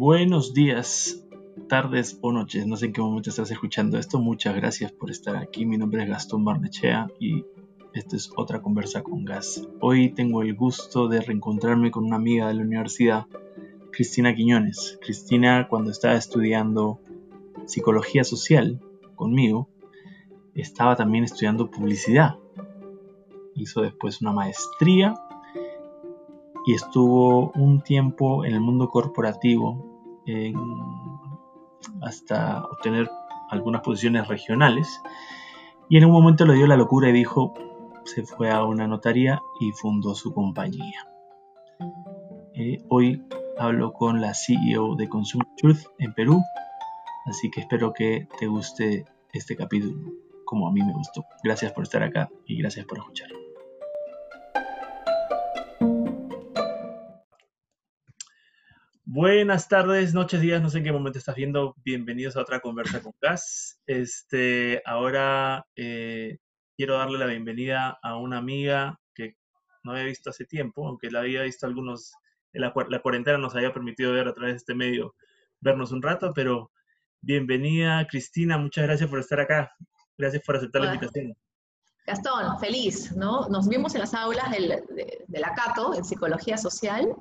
Buenos días, tardes o noches, no sé en qué momento estás escuchando esto. Muchas gracias por estar aquí. Mi nombre es Gastón Barnechea y esta es otra conversa con Gas. Hoy tengo el gusto de reencontrarme con una amiga de la universidad, Cristina Quiñones. Cristina, cuando estaba estudiando psicología social conmigo, estaba también estudiando publicidad. Hizo después una maestría y estuvo un tiempo en el mundo corporativo hasta obtener algunas posiciones regionales y en un momento le dio la locura y dijo, se fue a una notaría y fundó su compañía. Eh, hoy hablo con la CEO de Consumer Truth en Perú, así que espero que te guste este capítulo como a mí me gustó. Gracias por estar acá y gracias por escuchar. Buenas tardes, noches, días, no sé en qué momento estás viendo. Bienvenidos a otra conversa con Gas. Este, ahora eh, quiero darle la bienvenida a una amiga que no había visto hace tiempo, aunque la había visto algunos, la, la cuarentena nos había permitido ver a través de este medio, vernos un rato, pero bienvenida Cristina, muchas gracias por estar acá. Gracias por aceptar la invitación. Gastón, feliz, ¿no? Nos vimos en las aulas del, de, de la Cato, en Psicología Social,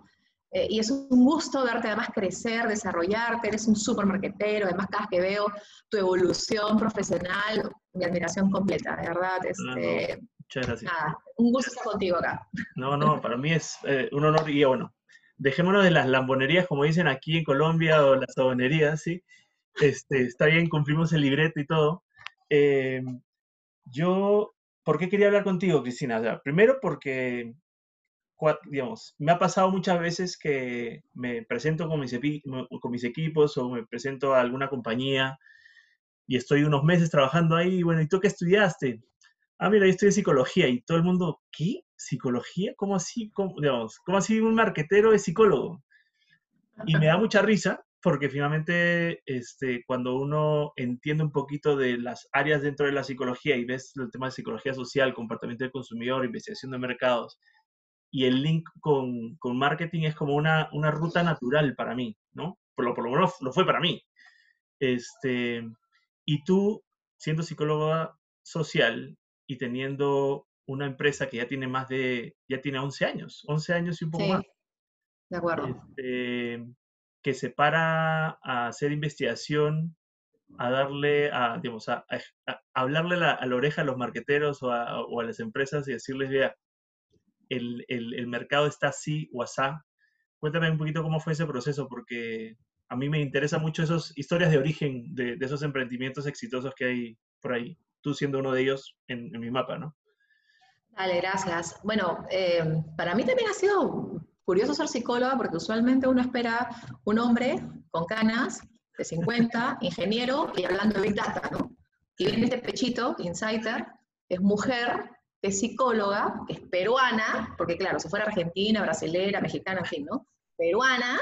eh, y es un gusto verte además crecer, desarrollarte, eres un súper marquetero, además cada vez que veo tu evolución profesional, mi admiración completa, de verdad. Este, Muchas gracias. Nada, un gusto estar contigo acá. No, no, para mí es eh, un honor y bueno, dejémonos de las lambonerías, como dicen aquí en Colombia, o las sabonerías, ¿sí? Este, está bien, cumplimos el libreto y todo. Eh, yo, ¿por qué quería hablar contigo, Cristina? O sea, primero porque digamos, me ha pasado muchas veces que me presento con mis, con mis equipos o me presento a alguna compañía y estoy unos meses trabajando ahí y bueno, ¿y tú qué estudiaste? Ah, mira, yo estudié psicología y todo el mundo, ¿qué? ¿Psicología? ¿Cómo así? ¿Cómo, digamos, ¿cómo así un marquetero es psicólogo? Y me da mucha risa porque finalmente este, cuando uno entiende un poquito de las áreas dentro de la psicología y ves el tema de psicología social, comportamiento del consumidor, investigación de mercados, y el link con, con marketing es como una, una, ruta natural para mí, ¿no? Por lo, por lo menos lo fue para mí. Este, y tú, siendo psicóloga social y teniendo una empresa que ya tiene más de, ya tiene 11 años, 11 años y un poco sí, más. De acuerdo. Este, que se para a hacer investigación, a darle, a, digamos, a, a, a hablarle la, a la oreja a los marqueteros o a, o a las empresas y decirles, vea, el, el, el, mercado está así o asá. Cuéntame un poquito cómo fue ese proceso, porque a mí me interesa mucho esas historias de origen de, de, esos emprendimientos exitosos que hay por ahí, tú siendo uno de ellos en, en mi mapa, ¿no? Dale, gracias. Bueno, eh, para mí también ha sido curioso ser psicóloga porque usualmente uno espera un hombre con canas de 50, ingeniero y hablando de Big Data, ¿no? Y viene este pechito, Insider, es mujer, que es psicóloga, que es peruana, porque claro, si fuera argentina, brasilera, mexicana, en fin, ¿no? Peruana,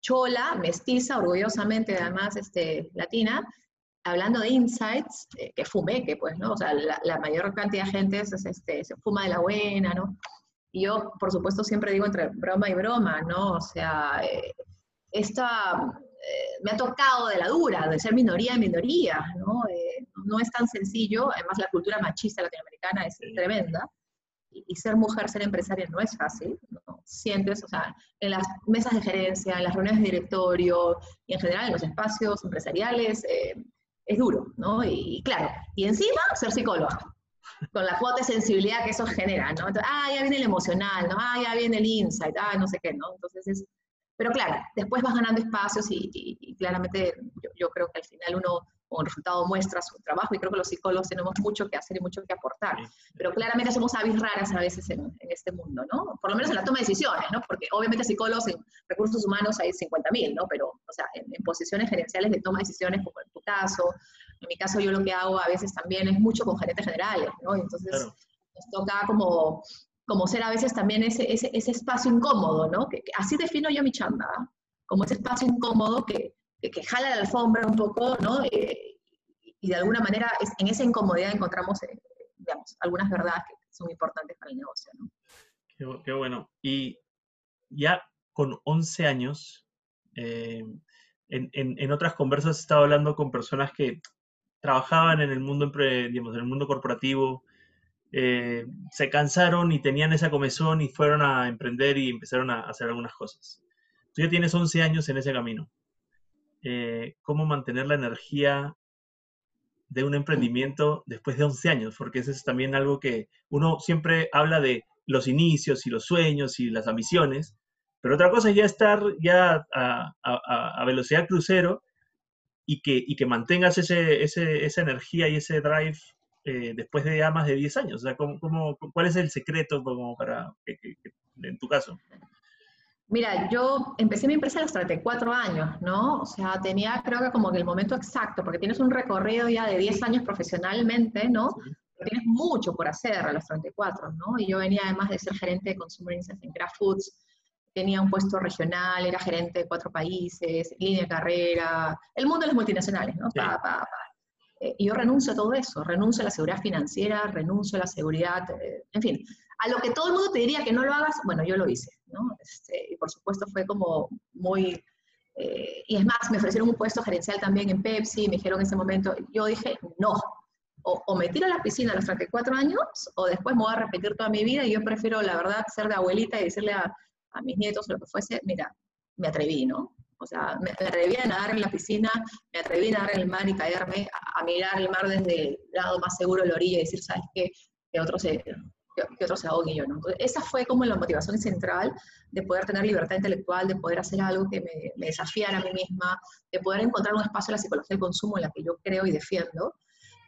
chola, mestiza, orgullosamente además este, latina, hablando de insights, eh, que pues, ¿no? O sea, la, la, mayor cantidad de gente es, este, se fuma de la buena, ¿no? Y yo, por supuesto, siempre digo entre broma y broma, ¿no? O sea, eh, esta, eh, me ha tocado de la dura, de ser minoría en minoría, ¿no? Eh, no es tan sencillo, además la cultura machista latinoamericana es tremenda, y, y ser mujer, ser empresaria no es fácil, ¿no? Sientes, o sea, en las mesas de gerencia, en las reuniones de directorio, y en general en los espacios empresariales, eh, es duro, ¿no? Y, y, claro, y encima ser psicóloga, con la cuota de sensibilidad que eso genera, ¿no? Entonces, ah, ya viene el emocional, ¿no? Ah, ya viene el insight, ah, no sé qué, ¿no? Entonces es pero claro, después vas ganando espacios y, y, y claramente yo, yo, creo que al final uno con resultado muestra su trabajo y creo que los psicólogos tenemos mucho que hacer y mucho que aportar. Pero claramente somos avis raras a veces en, en este mundo, ¿no? Por lo menos en la toma de decisiones, ¿no? Porque obviamente psicólogos en recursos humanos hay 50.000, ¿no? Pero, o sea, en, en, posiciones gerenciales de toma de decisiones, como en tu caso, en mi caso yo lo que hago a veces también es mucho con gerentes generales, ¿no? Entonces claro. nos toca como como ser a veces también ese, ese, ese espacio incómodo, ¿no? Que, así defino yo mi chamba, ¿eh? como ese espacio incómodo que, que, que, jala la alfombra un poco, ¿no? Eh, y de alguna manera es, en esa incomodidad encontramos, eh, digamos, algunas verdades que son importantes para el negocio, ¿no? Qué, bueno. Y ya con 11 años, eh, en, otras conversas he estado hablando con personas que trabajaban en el mundo, digamos, en el mundo corporativo, eh, se cansaron y tenían esa comezón y fueron a emprender y empezaron a hacer algunas cosas. Tú ya tienes 11 años en ese camino. Eh, ¿Cómo mantener la energía de un emprendimiento después de 11 años? Porque eso es también algo que uno siempre habla de los inicios y los sueños y las ambiciones, pero otra cosa es ya estar ya a, velocidad crucero y que, y que mantengas ese, esa energía y ese drive eh, después de ya más de 10 años. O sea, ¿cómo, cómo, cuál es el secreto como para, en tu caso? Mira, yo empecé mi empresa a los 34 años, ¿no? O sea, tenía creo que como que el momento exacto, porque tienes un recorrido ya de 10 años profesionalmente, ¿no? Tienes mucho por hacer a los 34, ¿no? Y yo venía además de ser gerente de Consumer Insights en Kraft Foods, tenía un puesto regional, era gerente de cuatro países, línea de carrera, el mundo de las multinacionales, ¿no? Pa, pa, pa. Eh, y yo renuncio a todo eso, renuncio a la seguridad financiera, renuncio a la seguridad, eh, en fin, a lo que todo el mundo te diría que no lo hagas, bueno, yo lo hice, ¿no? Este, y por supuesto fue como muy... Eh, y es más, me ofrecieron un puesto gerencial también en Pepsi, me dijeron en ese momento, yo dije, no, o, o, me tiro a la piscina a los 34 años, o después me voy a repetir toda mi vida, y yo prefiero, la verdad, ser de abuelita y decirle a, a mis nietos lo que fuese, mira, me atreví, ¿no? O sea, me, atreví a nadar en la piscina, me atreví a nadar en el mar y caerme, a, mirar el mar desde el lado más seguro de la orilla y decir, ¿sabes qué? Que otro se, que, otro se ahogue yo, ¿no? Entonces, esa fue como la motivación central de poder tener libertad intelectual, de poder hacer algo que me, me desafiara a mí misma, de poder encontrar un espacio en la psicología del consumo en la que yo creo y defiendo,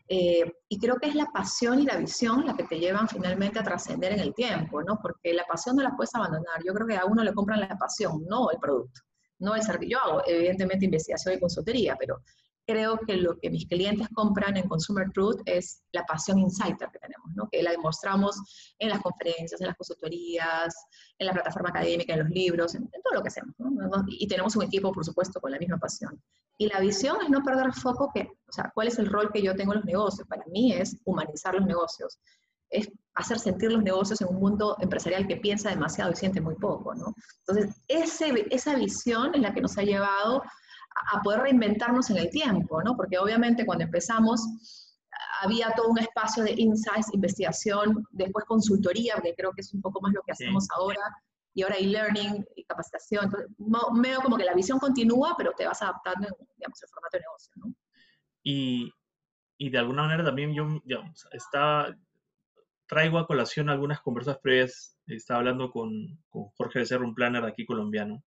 eh, y creo que es la pasión y la visión la que te llevan finalmente a trascender en el tiempo, ¿no? Porque la pasión no la puedes abandonar. Yo creo que a uno le compran la pasión, no el producto, no el servicio. Yo hago, evidentemente, investigación y consultoría, pero creo que lo que mis clientes compran en Consumer Truth es la pasión insider que tenemos, ¿no? que la demostramos en las conferencias, en las consultorías, en la plataforma académica, en los libros, en, todo lo que hacemos. Y tenemos un equipo, por supuesto, con la misma pasión. Y la visión es no perder foco, que, o sea, cuál es el rol que yo tengo en los negocios. Para mí es humanizar los negocios, es hacer sentir los negocios en un mundo empresarial que piensa demasiado y siente muy poco. ¿no? Entonces, ese, esa visión es la que nos ha llevado a poder reinventarnos en el tiempo, ¿no? Porque obviamente cuando empezamos había todo un espacio de insights, investigación, después consultoría, porque creo que es un poco más lo que hacemos ahora, y ahora e-learning y capacitación. Entonces, veo como que la visión continúa, pero te vas adaptando, digamos, el formato de negocio, ¿no? Y, y de alguna manera también yo, digamos, está, traigo a colación algunas conversas previas, estaba hablando con, con Jorge Becerra, un planner aquí colombiano,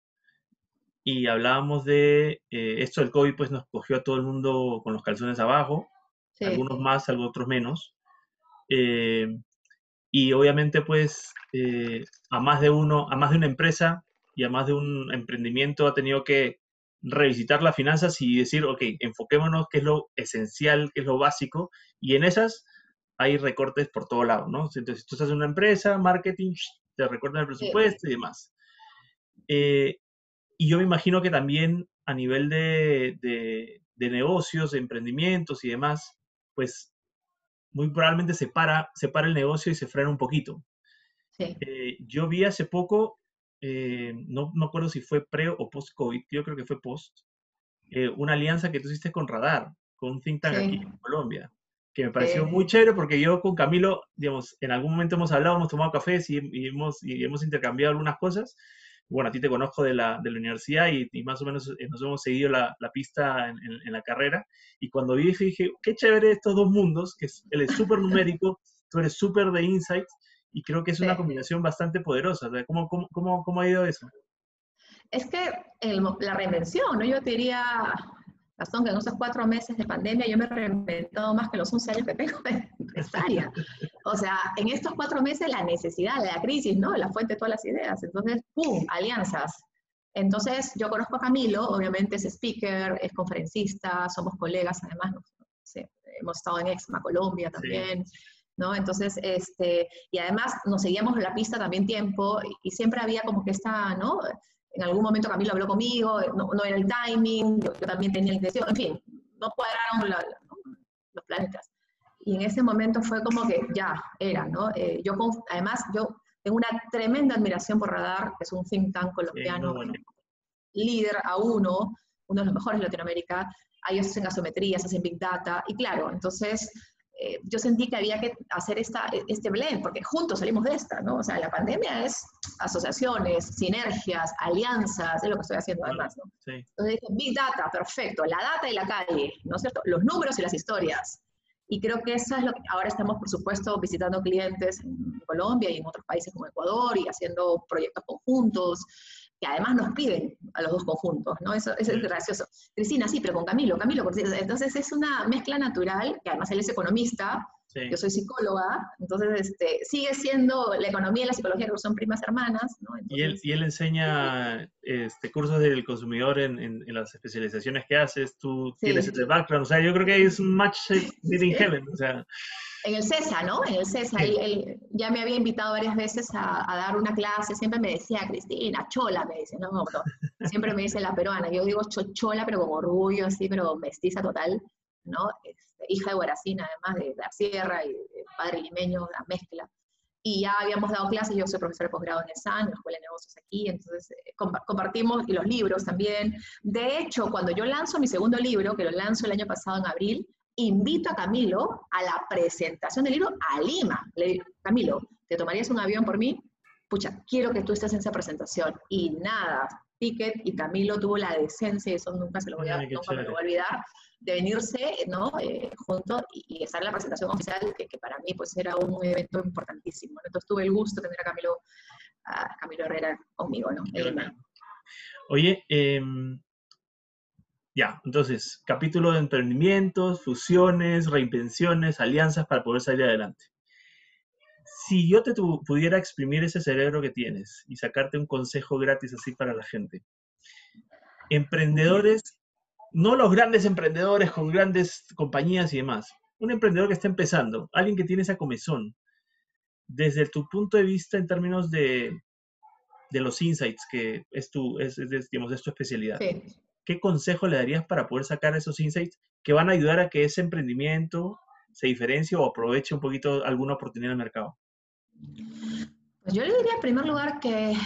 y hablábamos de eh, esto del COVID, pues nos cogió a todo el mundo con los calzones abajo, algunos más, algunos otros menos. Eh, y obviamente, pues, eh, a más de uno, a más de una empresa y a más de un emprendimiento ha tenido que revisitar las finanzas y decir, ok, enfoquémonos qué es lo esencial, qué es lo básico, y en esas hay recortes por todo lado, ¿no? Entonces, si tú estás en una empresa, marketing, te recortan el presupuesto y demás. Y yo me imagino que también a nivel de, de, negocios, de emprendimientos y demás, pues muy probablemente se para, se para el negocio y se frena un poquito. Sí. Eh, yo vi hace poco, eh, no me acuerdo si fue pre o post-COVID, yo creo que fue post, eh, una alianza que tú hiciste con Radar, con un think tank aquí en Colombia, que me pareció muy chévere porque yo con Camilo, digamos, en algún momento hemos hablado, hemos tomado cafés y, y, hemos, y hemos intercambiado algunas cosas, bueno, a ti te conozco de la, de la universidad y, más o menos eh, nos hemos seguido la, la pista en, en, la carrera. Y cuando vi dije, qué chévere estos dos mundos, que es, él es súper numérico, tú eres súper de insights, y creo que es una combinación bastante poderosa. ¿Cómo, cómo, cómo, cómo ha ido eso? Es que el, la reinvención, ¿no? Yo te diría, Gastón, que en esos cuatro meses de pandemia yo me he reinventado más que los 11 años que tengo de empresaria. O sea, en estos cuatro meses la necesidad, la crisis, ¿no? La fuente de todas las ideas. Entonces, ¡pum! Alianzas. Entonces, yo conozco a Camilo, obviamente es speaker, es conferencista, somos colegas, además, no, sé, hemos estado en Exma Colombia también. ¿no? Entonces, este, y además nos seguíamos la pista también tiempo y, siempre había como que esta, ¿no? En algún momento Camilo habló conmigo, no, no era el timing, yo, también tenía la intención, en fin, no cuadraron los planetas. Y en ese momento fue como que ya era, ¿no? Eh, yo, además, yo tengo una tremenda admiración por Radar, que es un think tank colombiano, líder a uno, uno de los mejores de Latinoamérica, ellos hacen gasometrías, hacen Big Data, y claro, entonces eh, yo sentí que había que hacer esta, este blend, porque juntos salimos de esta, ¿no? O sea, la pandemia es asociaciones, sinergias, alianzas, es lo que estoy haciendo además, ¿no? Sí. Entonces dije, Big Data, perfecto, la data y la calle, ¿no es cierto? Los números y las historias. Y creo que eso es lo que ahora estamos, por supuesto, visitando clientes en Colombia y en otros países como Ecuador y haciendo proyectos conjuntos que además nos piden a los dos conjuntos, ¿no? Eso, es gracioso. Cristina, sí, pero con Camilo, Camilo, entonces es una mezcla natural, que además él es economista, yo soy psicóloga, entonces este, sigue siendo la economía y la psicología que son primas hermanas, ¿no? y, él, y él enseña este, cursos del consumidor en, en, las especializaciones que haces, tú tienes ese background, o sea, yo creo que es un match in heaven, o sea en el CESA, ¿no? En el CESA, él, ya me había invitado varias veces a, dar una clase, siempre me decía, Cristina, chola, me dice, no, no, siempre me dice la peruana, yo digo chochola, pero con orgullo, así, pero mestiza total, ¿no? Este, hija de Guaracina, además de, la sierra y de padre limeño, la mezcla. Y ya habíamos dado clases, yo soy profesora de posgrado en ESAN, en la Escuela de Negocios aquí, entonces eh, compartimos, y los libros también. De hecho, cuando yo lanzo mi segundo libro, que lo lanzo el año pasado en abril, invito a Camilo a la presentación del libro a Lima. Le digo, Camilo, ¿te tomarías un avión por mí? Pucha, quiero que tú estés en esa presentación. Y nada, Ticket y Camilo tuvo la decencia, y eso nunca se lo voy a, nunca me lo voy a olvidar, de venirse, ¿no? Eh, junto y, estar en la presentación oficial, que, para mí pues era un evento importantísimo. Entonces tuve el gusto de tener a Camilo, a Camilo Herrera conmigo, ¿no? Oye, eh, ya, entonces, capítulo de emprendimientos, fusiones, reinvenciones, alianzas para poder salir adelante. Si yo te pudiera exprimir ese cerebro que tienes y sacarte un consejo gratis así para la gente, emprendedores, no los grandes emprendedores con grandes compañías y demás, un emprendedor que está empezando, alguien que tiene esa comezón, desde tu punto de vista en términos de, de los insights, que es tu, digamos, es tu especialidad. Sí. ¿Qué consejo le darías para poder sacar esos insights que van a ayudar a que ese emprendimiento se diferencie o aproveche un poquito alguna oportunidad del mercado? Pues yo le diría en primer lugar que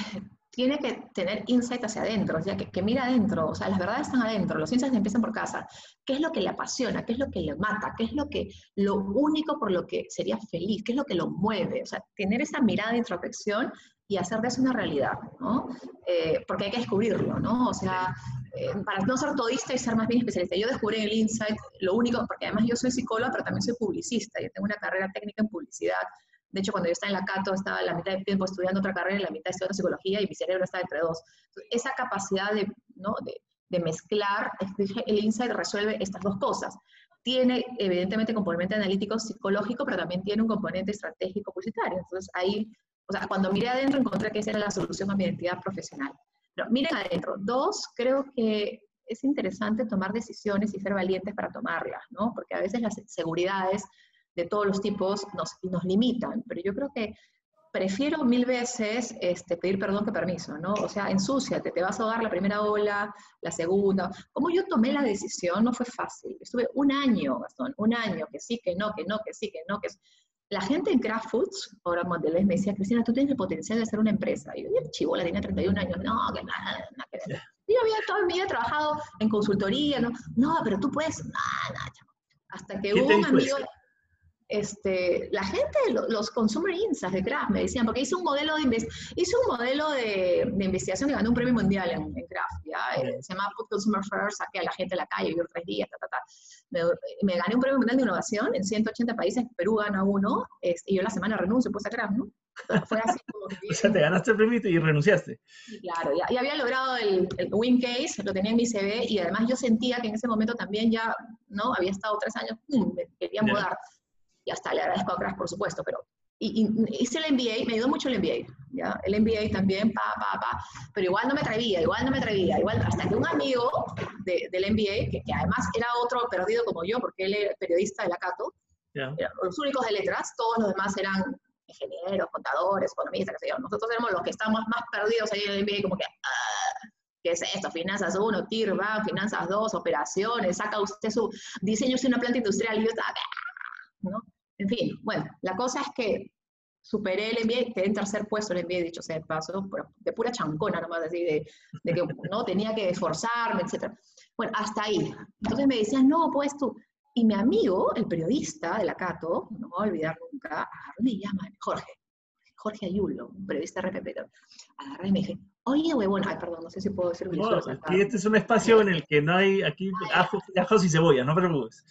tiene que tener insight hacia adentro, o sea, que, mira adentro, o sea, las verdades están adentro, los insights empiezan por casa. ¿Qué es lo que le apasiona? ¿Qué es lo que le mata? ¿Qué es lo que, lo único por lo que sería feliz? ¿Qué es lo que lo mueve? O sea, tener esa mirada de introspección y hacer de eso una realidad, ¿no? Eh, porque hay que descubrirlo, ¿no? O sea, eh, para no ser todista y ser más bien especialista. Yo descubrí en el Insight lo único, porque además yo soy psicóloga, pero también soy publicista, yo tengo una carrera técnica en publicidad. De hecho, cuando yo estaba en la Cato, estaba la mitad del tiempo estudiando otra carrera y la mitad estudiando psicología y mi cerebro estaba entre dos. esa capacidad de, ¿no? de, de mezclar, el Insight resuelve estas dos cosas. Tiene, evidentemente, componente analítico psicológico, pero también tiene un componente estratégico publicitario. Entonces, ahí o sea, cuando miré adentro encontré que esa era la solución a mi identidad profesional. Pero miren adentro. Dos, creo que es interesante tomar decisiones y ser valientes para tomarlas, ¿no? Porque a veces las seguridades de todos los tipos nos, nos limitan, pero yo creo que prefiero mil veces este, pedir perdón que permiso, ¿no? O sea, ensúciate, te vas a ahogar la primera ola, la segunda. Como yo tomé la decisión, no fue fácil. Estuve un año, Gastón, un año, que sí, que no, que no, que sí, que no, que la gente en Kraft Foods, ahora Mondelez, me decía, Cristina, tú tienes el potencial de ser una empresa. Y yo, chivola, tenía 31 años, no, que nada, nada que. Yo había toda mi vida trabajado en consultoría, no, no, pero tú puedes, nada, nada. Hasta que hubo un amigo, este, la gente, los consumer insights de Kraft me decían, porque hice un modelo de, hice un modelo de, de investigación que ganó un premio mundial en, en Kraft, ¿ya? Se llama Put Consumer First, saqué a la gente a la calle, vivió tres días, ta, ta, ta. Me, me, gané un premio mundial de innovación en 180 países, Perú gana uno, y yo la semana renuncio, pues a Kraft, ¿no? Fue así como o sea, te ganaste el premio y renunciaste. claro, ya, ya, había logrado el, el, win case, lo tenía en mi CV, y además yo sentía que en ese momento también ya, ¿no? Había estado tres años, ¡pum! me quería mudar y hasta le agradezco a Crash, por supuesto, pero y, hice el MBA, me ayudó mucho el MBA, ¿ya? El MBA también, pa, pa, pa, pero igual no me atrevía, igual no me atrevía, igual hasta que un amigo de, del MBA, que, que, además era otro perdido como yo, porque él era periodista de la Cato, los únicos de letras, todos los demás eran ingenieros, contadores, economistas, qué sé yo. Nosotros éramos los que estábamos más perdidos ahí en el MBA, como que, ah, ¿qué es esto? Finanzas 1, TIR, va, finanzas 2, operaciones, saca usted su diseño de una planta industrial y yo estaba, ¿no? En fin, bueno, la cosa es que superé el MBA, quedé en tercer puesto el MBA, dicho sea de paso, de pura chancona nomás, así, de, de que no tenía que esforzarme, etc. Bueno, hasta ahí. Entonces me decían, no, pues tú. Y mi amigo, el periodista de la Cato, no me voy a olvidar nunca, me llama Jorge, Jorge Ayulo, un periodista RPP, agarré y me dije, oye, huevón, ay, perdón, no sé si puedo decir no, este es un espacio en el que no hay, aquí ajos y cebolla, no preocupes.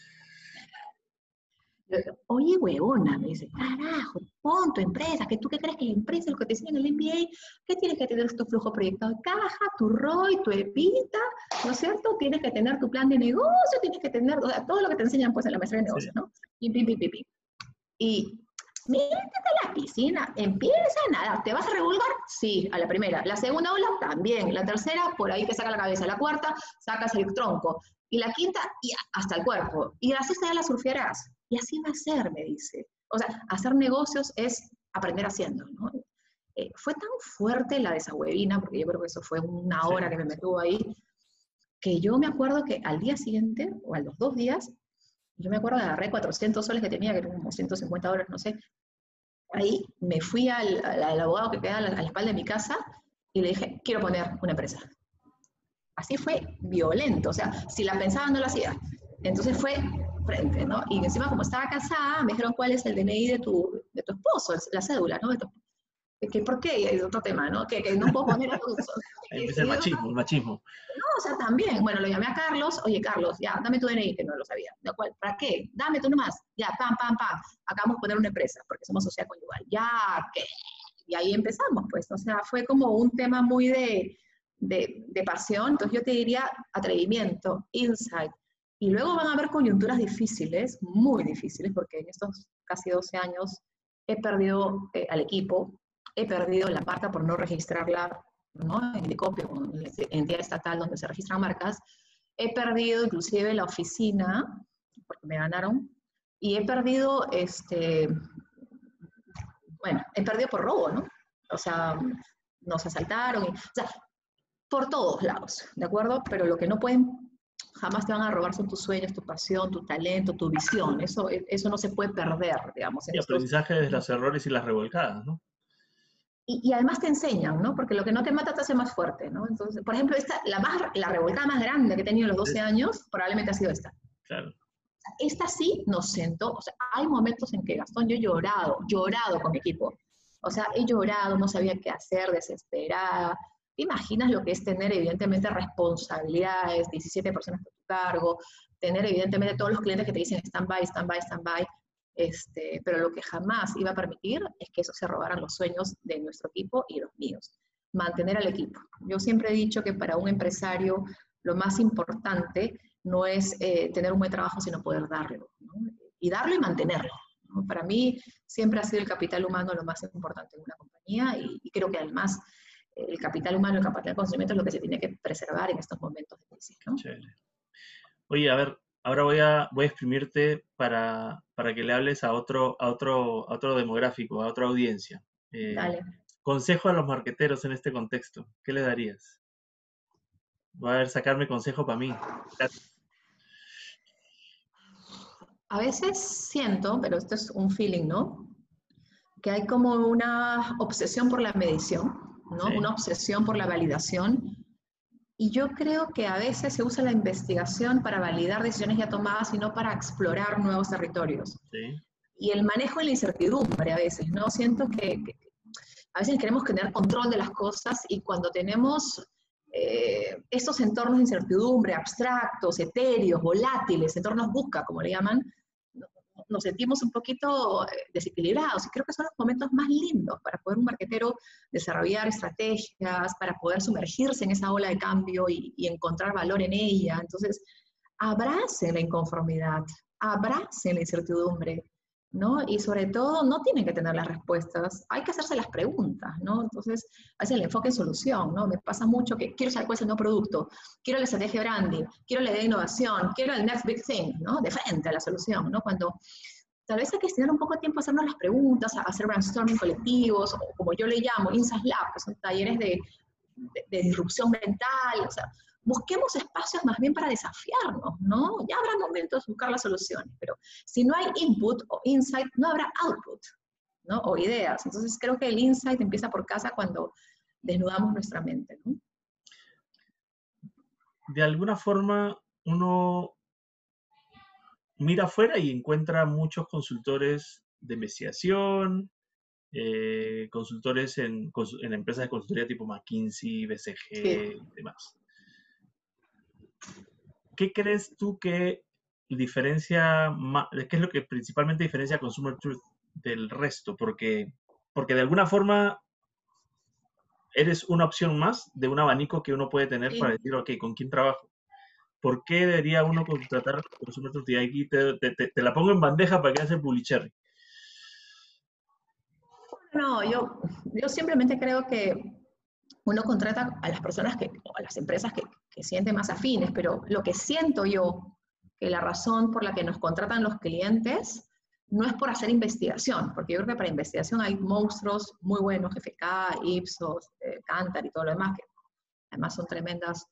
Oye, huevona, me dice, carajo, pon tu empresa, que tú qué crees que la empresa es lo que te enseña en el MBA, que tienes que tener tu flujo proyectado de caja, tu ROI, tu EPITA, ¿no es cierto? Tienes que tener tu plan de negocio, tienes que tener, o sea, todo lo que te enseñan pues en la maestría de negocios, ¿no? Y pi, pi, pi, pi. Y métete a la piscina, empieza a nadar, ¿te vas a revolver? Sí, a la primera. La segunda ola, también. La tercera, por ahí te saca la cabeza. La cuarta, sacas el tronco. Y la quinta, y hasta el cuerpo. Y la sexta ya la surfearás. Y así va a ser, me dice. O sea, hacer negocios es aprender haciendo, ¿no? Eh, fue tan fuerte la desahuevina, porque yo creo que eso fue una hora que me metió ahí, que yo me acuerdo que al día siguiente, o a los dos días, yo me acuerdo de agarré 400 soles que tenía, que eran como 150 dólares, no sé. Ahí me fui al, abogado que queda a la, espalda de mi casa y le dije, quiero poner una empresa. Así fue violento, o sea, si la pensaba no la hacía. Entonces fue frente, ¿no? Y encima como estaba casada, me dijeron cuál es el DNI de tu, de tu esposo, la cédula, ¿no? que ¿Por qué? Es otro tema, ¿no? Que, que no puedo poner a Es el machismo, el machismo. No, o sea, también. Bueno, lo llamé a Carlos. Oye, Carlos, ya, dame tu DNI, que no lo sabía. ¿De cuál? ¿Para qué? Dame tú nomás. Ya, pam, pam, pam. Acabamos de poner una empresa, porque somos sociedad conyugal. Ya, ¿qué? Y ahí empezamos, pues. O sea, fue como un tema muy de, de, de pasión. Entonces yo te diría atrevimiento, insight. Y luego van a haber coyunturas difíciles, muy difíciles, porque en estos casi 12 años he perdido eh, al equipo, he perdido la marca por no registrarla ¿no? en el copio, en la entidad estatal donde se registran marcas. He perdido inclusive la oficina, porque me ganaron, y he perdido, este, bueno, he perdido por robo, ¿no? O sea, nos asaltaron, o sea, por todos lados, ¿de acuerdo? Pero lo que no pueden, jamás te van a robar son tus sueños, tu pasión, tu talento, tu visión. Eso, eso no se puede perder, digamos. Y aprendizaje de los errores y las revolcadas, ¿no? y, además te enseñan, ¿no? Porque lo que no te mata te hace más fuerte, ¿no? Entonces, por ejemplo, esta, la, más, la revoltada más grande que he tenido en los 12 años probablemente ha sido esta. Claro. Esta sí nos sentó, o sea, hay momentos en que Gastón, yo he llorado, llorado con mi equipo. O sea, he llorado, no sabía qué hacer, desesperada. ¿Te imaginas lo que es tener evidentemente responsabilidades, 17 personas por tu cargo, tener evidentemente todos los clientes que te dicen stand by, stand by, stand by, este, pero lo que jamás iba a permitir es que eso se robaran los sueños de nuestro equipo y los míos. Mantener al equipo. Yo siempre he dicho que para un empresario lo más importante no es eh, tener un buen trabajo, sino poder darlo. Y darlo y mantenerlo. Para mí siempre ha sido el capital humano lo más importante en una compañía y, creo que además el capital humano, el capital de conocimiento es lo que se tiene que preservar en estos momentos de crisis. Oye, a ver, Ahora voy a, voy a exprimirte para, para que le hables a otro, a, otro, a otro demográfico, a otra audiencia. Eh, Dale. Consejo a los marqueteros en este contexto. ¿Qué le darías? Voy a ver, sacarme consejo para mí. A veces siento, pero esto es un feeling, ¿no? Que hay como una obsesión por la medición, ¿no? Una obsesión por la validación y yo creo que a veces se usa la investigación para validar decisiones ya tomadas y no para explorar nuevos territorios. Y el manejo de la incertidumbre a veces, ¿no? Siento que, a veces queremos tener control de las cosas y cuando tenemos eh, estos entornos de incertidumbre, abstractos, etéreos, volátiles, entornos busca, como le llaman, nos sentimos un poquito eh, desequilibrados y creo que son los momentos más lindos para poder un marquetero desarrollar estrategias, para poder sumergirse en esa ola de cambio y, y encontrar valor en ella. Entonces, abrace la inconformidad, abrace la incertidumbre, ¿no? Y sobre todo, no tienen que tener las respuestas, hay que hacerse las preguntas, ¿no? Entonces, hace el enfoque en solución, ¿no? Me pasa mucho que quiero saber cuál es el nuevo producto, quiero la estrategia branding, quiero la idea de innovación, quiero el next big thing, ¿no? De frente a la solución, ¿no? Cuando tal vez hay que destinar un poco de tiempo a hacernos las preguntas, a hacer brainstorming colectivos, o como yo le llamo, Insight Lab, que son talleres de, de, de disrupción mental, o sea, busquemos espacios más bien para desafiarnos, ¿no? Ya habrá momentos de buscar las soluciones, pero si no hay input o insight, no habrá output, ¿no? O ideas. Entonces creo que el insight empieza por casa cuando desnudamos nuestra mente, ¿no? De alguna forma, uno mira afuera y encuentra muchos consultores de investigación, eh, consultores en, empresas de consultoría tipo McKinsey, BCG y demás. ¿Qué crees tú que diferencia, qué es lo que principalmente diferencia a Consumer Truth del resto? Porque, porque de alguna forma eres una opción más de un abanico que uno puede tener para decir, ok, ¿con quién trabajo? ¿Por qué debería uno contratar Consumer Truth? Y aquí te, te, la pongo en bandeja para que hagas el Pulicherry. No, yo, yo simplemente creo que uno contrata a las personas que, o a las empresas que, que sienten más afines, pero lo que siento yo, que la razón por la que nos contratan los clientes no es por hacer investigación, porque yo creo que para investigación hay monstruos muy buenos, GFK, Ipsos, eh, Cantar y todo lo demás, que además son tremendas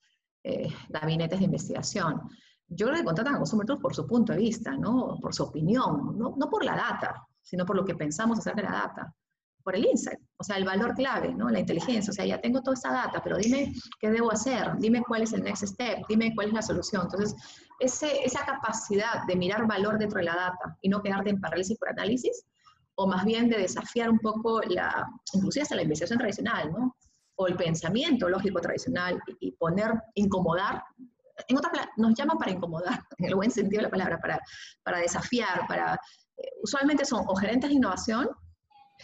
eh, gabinetes de investigación. Yo creo que contratan a Consumer por su punto de vista, ¿no? por su opinión, no, no por la data, sino por lo que pensamos acerca de la data por el insight, o sea, el valor clave, ¿no? La inteligencia, o sea, ya tengo toda esa data, pero dime qué debo hacer, dime cuál es el next step, dime cuál es la solución. Entonces, ese, esa capacidad de mirar valor dentro de la data y no quedarte en parálisis por análisis, o más bien de desafiar un poco la, inclusive hasta la investigación tradicional, ¿no? O el pensamiento lógico tradicional y, poner, incomodar. En otra nos llaman para incomodar, en el buen sentido de la palabra, para, para desafiar, para... Eh, usualmente son o gerentes de innovación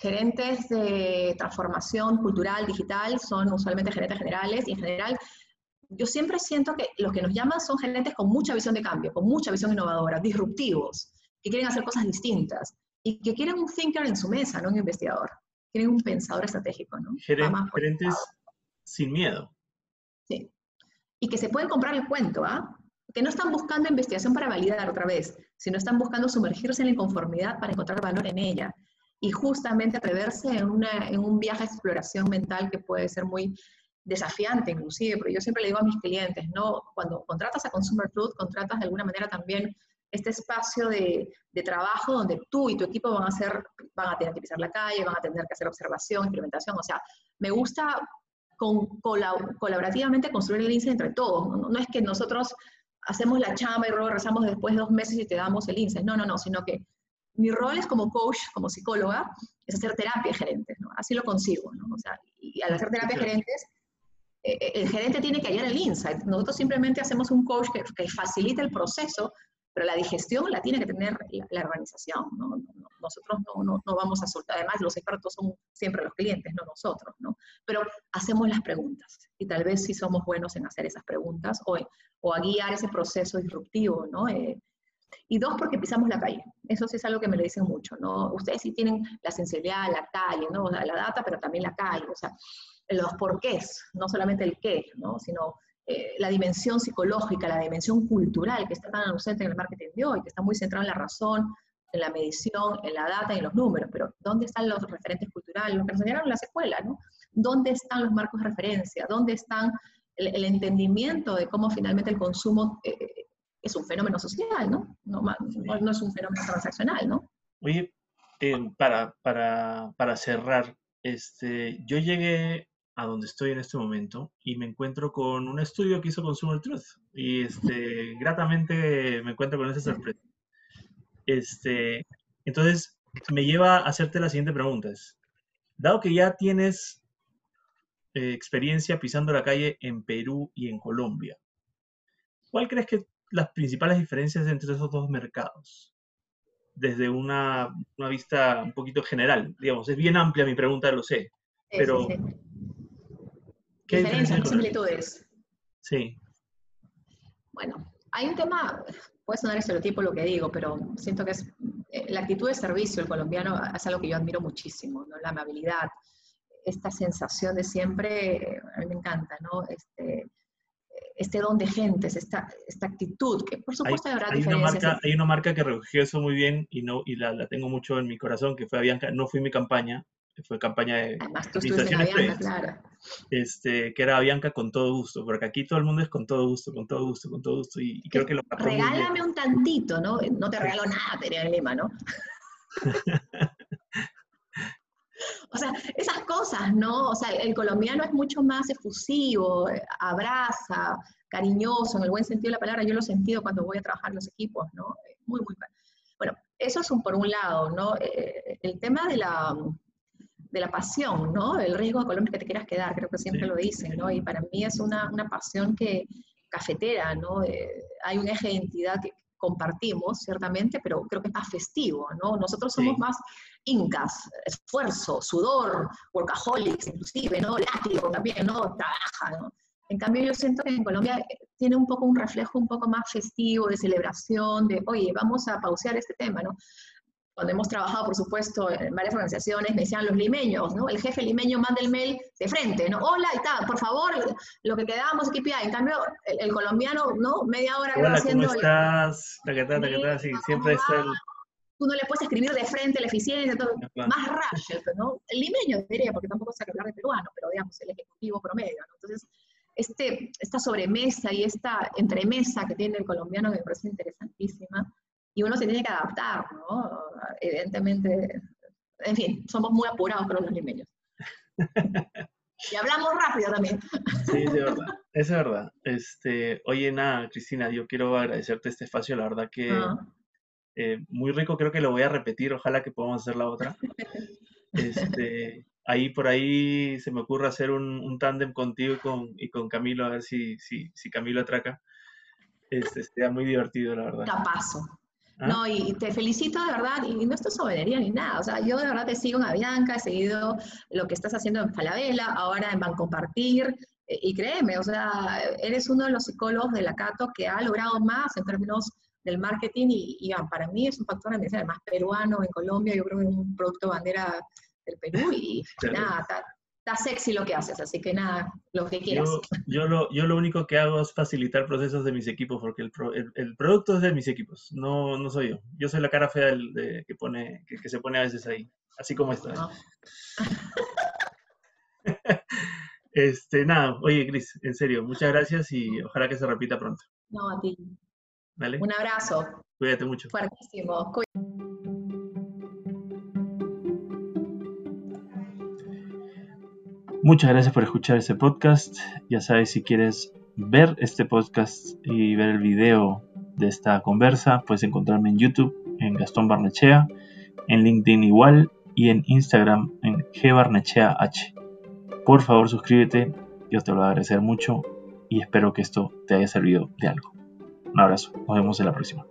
gerentes de transformación cultural, digital, son usualmente gerentes generales y en general yo siempre siento que los que nos llaman son gerentes con mucha visión de cambio, con mucha visión innovadora, disruptivos, que quieren hacer cosas distintas y que quieren un thinker en su mesa, no un investigador. Quieren un pensador estratégico, ¿no? gerentes sin miedo. Sí. Y que se pueden comprar el cuento, ¿ah? Que no están buscando investigación para validar otra vez, sino están buscando sumergirse en la inconformidad para encontrar valor en ella y justamente atreverse en, en un viaje de exploración mental que puede ser muy desafiante inclusive, porque yo siempre le digo a mis clientes, ¿no? Cuando contratas a Consumer Truth, contratas de alguna manera también este espacio de, de, trabajo donde tú y tu equipo van a, hacer, van a tener que pisar la calle, van a tener que hacer observación, implementación, o sea, me gusta con, colaborativamente construir el INSE entre todos, no, no, es que nosotros hacemos la chamba y luego rezamos después de dos meses y te damos el INSE, no, no, no, sino que mi rol es como coach, como psicóloga, es hacer terapia gerentes, ¿no? Así lo consigo, ¿no? O sea, y al hacer terapia gerentes, eh, eh, el gerente tiene que hallar el insight. Nosotros simplemente hacemos un coach que, que facilita el proceso, pero la digestión la tiene que tener la, organización, ¿no? Nosotros no, no, no, vamos a soltar, además los expertos son siempre los clientes, no nosotros, ¿no? Pero hacemos las preguntas y tal vez sí somos buenos en hacer esas preguntas o, o a guiar ese proceso disruptivo, ¿no? Eh, y dos, porque pisamos la calle. Eso sí es algo que me lo dicen mucho, ¿no? Ustedes sí tienen la sensibilidad, la calle, ¿no? La, data, pero también la calle, o sea, los porqués, no solamente el qué, ¿no? Sino eh, la dimensión psicológica, la dimensión cultural que está tan ausente en el marketing de hoy, que está muy centrada en la razón, en la medición, en la data y en los números, pero ¿dónde están los referentes culturales? Lo que enseñaron en las escuelas, ¿no? ¿Dónde están los marcos de referencia? ¿Dónde están el, entendimiento de cómo finalmente el consumo eh, es un fenómeno social, ¿no? No, es un fenómeno transaccional, ¿no? Oye, eh, para, para, para, cerrar, este, yo llegué a donde estoy en este momento y me encuentro con un estudio que hizo Consumer Truth y este, gratamente me encuentro con esa sorpresa. Este, entonces, me lleva a hacerte la siguiente pregunta. Dado que ya tienes eh, experiencia pisando la calle en Perú y en Colombia, ¿cuál crees que las principales diferencias entre esos dos mercados? Desde una, una vista un poquito general, digamos, es bien amplia mi pregunta, lo sé, pero... Sí, sí. ¿Qué diferencias, similitudes? Sí. Bueno, hay un tema, puede sonar estereotipo lo que digo, pero siento que es eh, la actitud de servicio, el colombiano es algo que yo admiro muchísimo, ¿no? La amabilidad, esta sensación de siempre, a mí me encanta, ¿no? Este, este don de gentes, esta, esta actitud, que por supuesto hay, habrá hay Una marca, hay una marca que recogió eso muy bien y, no, y la, la, tengo mucho en mi corazón, que fue Avianca, no fue mi campaña, fue campaña de Además, tú en Avianca, claro. Este, que era Avianca con todo gusto, porque aquí todo el mundo es con todo gusto, con todo gusto, con todo gusto, y, creo que lo Regálame un tantito, ¿no? No te regalo nada, tenía en Lima, ¿no? O sea, esas cosas, ¿no? O sea, el colombiano es mucho más efusivo, abraza, cariñoso, en el buen sentido de la palabra. Yo lo he sentido cuando voy a trabajar los equipos, ¿no? Muy, muy. Bueno, eso es un, por un lado, ¿no? Eh, el tema de la, de la pasión, ¿no? El riesgo económico que te quieras quedar, creo que siempre lo dicen, ¿no? Y para mí es una, una pasión que cafetera, ¿no? Eh, hay un eje de identidad que compartimos, ciertamente, pero creo que es más festivo, ¿no? Nosotros somos más incas, esfuerzo, sudor, workaholics, inclusive, ¿no? Látigo también, ¿no? Trabaja, ¿no? En cambio, yo siento que en Colombia eh, tiene un poco un reflejo un poco más festivo, de celebración, de, oye, vamos a pausear este tema, ¿no? Cuando hemos trabajado, por supuesto, en varias organizaciones, me decían los limeños, ¿no? El jefe limeño manda el mail de frente, ¿no? Hola y tal, por favor, lo que quedamos, KPI. En cambio, el, colombiano, ¿no? Media hora Hola, haciendo... ¿cómo estás? Taquetá, taquetá, sí, siempre está el... Tú no le puedes escribir de frente la eficiencia, todo, más rush, ¿no? El limeño diría, porque tampoco sé hablar de peruano, pero digamos, el ejecutivo promedio, ¿no? Entonces, este, esta sobremesa y esta entremesa que tiene el colombiano me parece interesantísima y uno se tiene que adaptar, ¿no? Evidentemente, en fin, somos muy apurados con los limeños. y hablamos rápido también. Sí, es verdad, es verdad. Este, oye, nada, Cristina, yo quiero agradecerte este espacio, la verdad que ah. eh, muy rico, creo que lo voy a repetir, ojalá que podamos hacer la otra. Este, ahí por ahí se me ocurre hacer un, un tándem contigo y con, y con Camilo, a ver si, si, si Camilo atraca. Este, sería muy divertido, la verdad. Capazo. ¿Ah? No, y te felicito de verdad, y no esto es soberanía ni nada, o sea, yo de verdad te sigo en Avianca, he seguido lo que estás haciendo en Falabella, ahora en Bancompartir, eh, y créeme, o sea, eres uno de los psicólogos de la Cato que ha logrado más en términos del marketing, y, para mí es un factor más peruano en Colombia, yo creo que es un producto bandera del Perú, y nada, está sexy lo que haces, así que nada, lo que quieras. Yo, lo, yo lo único que hago es facilitar procesos de mis equipos, porque el, el, producto es de mis equipos, no, no soy yo. Yo soy la cara fea del, de, que, pone, que, se pone a veces ahí, así como está. Ah. este, nada, oye, Cris, en serio, muchas gracias y ojalá que se repita pronto. No, a ti. Un abrazo. Cuídate mucho. Fuertísimo. Muchas gracias por escuchar este podcast. Ya sabes, si quieres ver este podcast y ver el video de esta conversa, puedes encontrarme en YouTube, en Gastón Barnechea, en LinkedIn igual y en Instagram en gbarnecheah. Por favor, suscríbete, yo te lo voy a agradecer mucho y espero que esto te haya servido de algo. Un abrazo, nos vemos en la próxima.